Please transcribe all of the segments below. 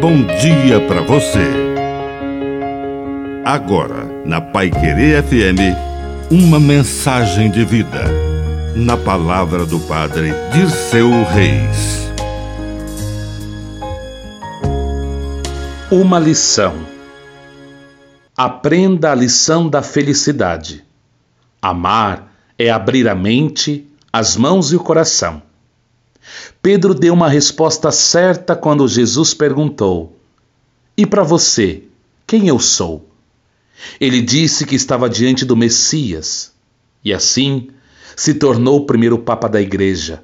bom dia para você. Agora, na Pai Querer FM, uma mensagem de vida. Na palavra do Padre Dirceu Reis. Uma lição. Aprenda a lição da felicidade. Amar é abrir a mente, as mãos e o coração. Pedro deu uma resposta certa quando Jesus perguntou: E para você, quem eu sou? Ele disse que estava diante do Messias e assim se tornou o primeiro Papa da Igreja.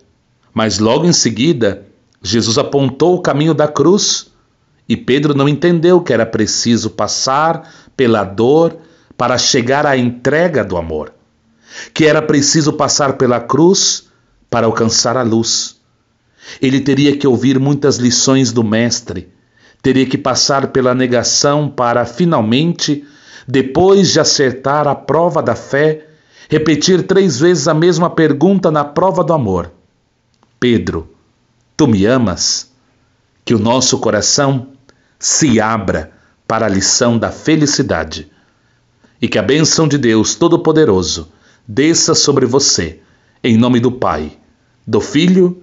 Mas logo em seguida, Jesus apontou o caminho da cruz e Pedro não entendeu que era preciso passar pela dor para chegar à entrega do amor, que era preciso passar pela cruz para alcançar a luz. Ele teria que ouvir muitas lições do Mestre, teria que passar pela negação para, finalmente, depois de acertar a prova da fé, repetir três vezes a mesma pergunta na prova do amor: Pedro, tu me amas? Que o nosso coração se abra para a lição da felicidade. E que a bênção de Deus Todo-Poderoso desça sobre você, em nome do Pai, do Filho